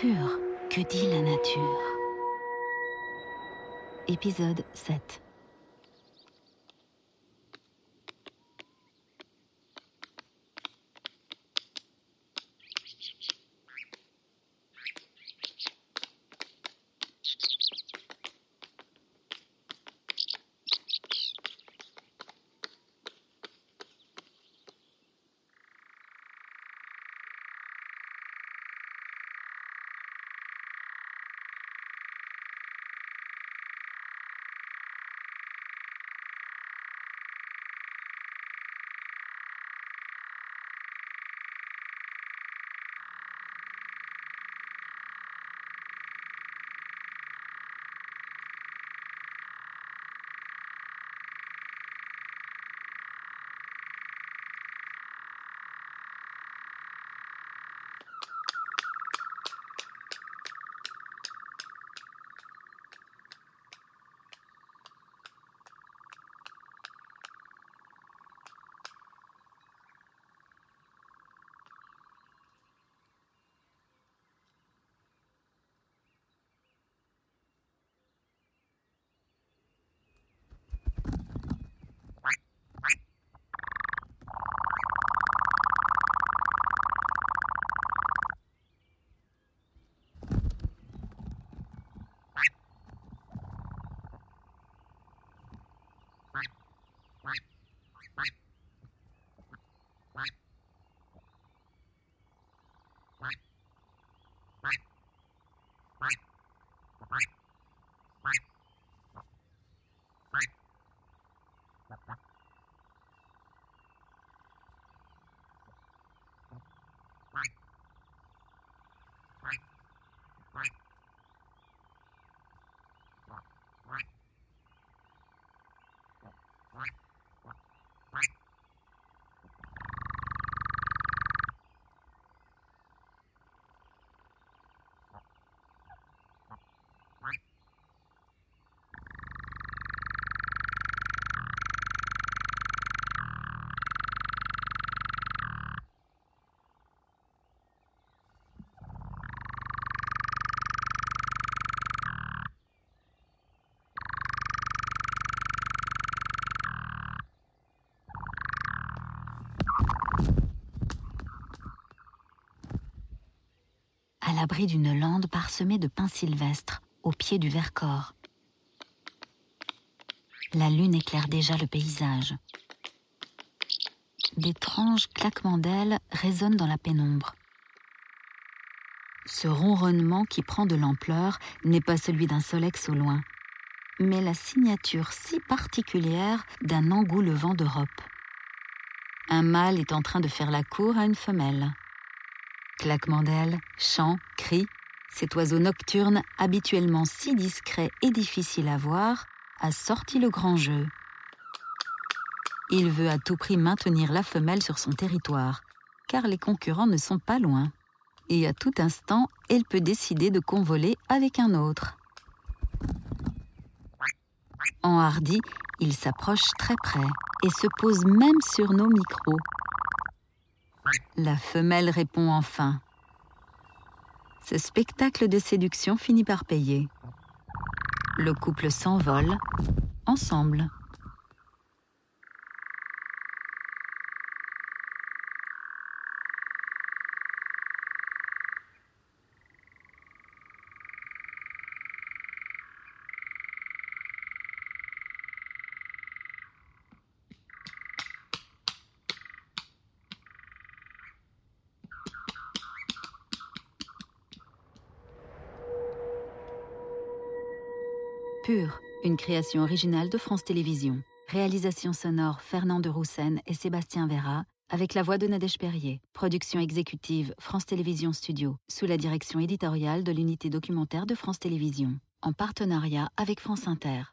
Pur, que dit la nature. Épisode 7 Bye. À l'abri d'une lande parsemée de pins sylvestres, au pied du Vercors. La lune éclaire déjà le paysage. D'étranges claquements d'ailes résonnent dans la pénombre. Ce ronronnement qui prend de l'ampleur n'est pas celui d'un solex au loin, mais la signature si particulière d'un engoulevent d'Europe. Un mâle est en train de faire la cour à une femelle. Claquements d'ailes, chants, cris, cet oiseau nocturne, habituellement si discret et difficile à voir, a sorti le grand jeu. Il veut à tout prix maintenir la femelle sur son territoire, car les concurrents ne sont pas loin. Et à tout instant, elle peut décider de convoler avec un autre. Enhardi, il s'approche très près et se pose même sur nos micros. La femelle répond enfin. Ce spectacle de séduction finit par payer. Le couple s'envole, ensemble. Pur, une création originale de France Télévisions. Réalisation sonore Fernand de Roussen et Sébastien Vera, avec la voix de Nadège Perrier. Production exécutive France Télévisions Studio, sous la direction éditoriale de l'unité documentaire de France Télévisions, en partenariat avec France Inter.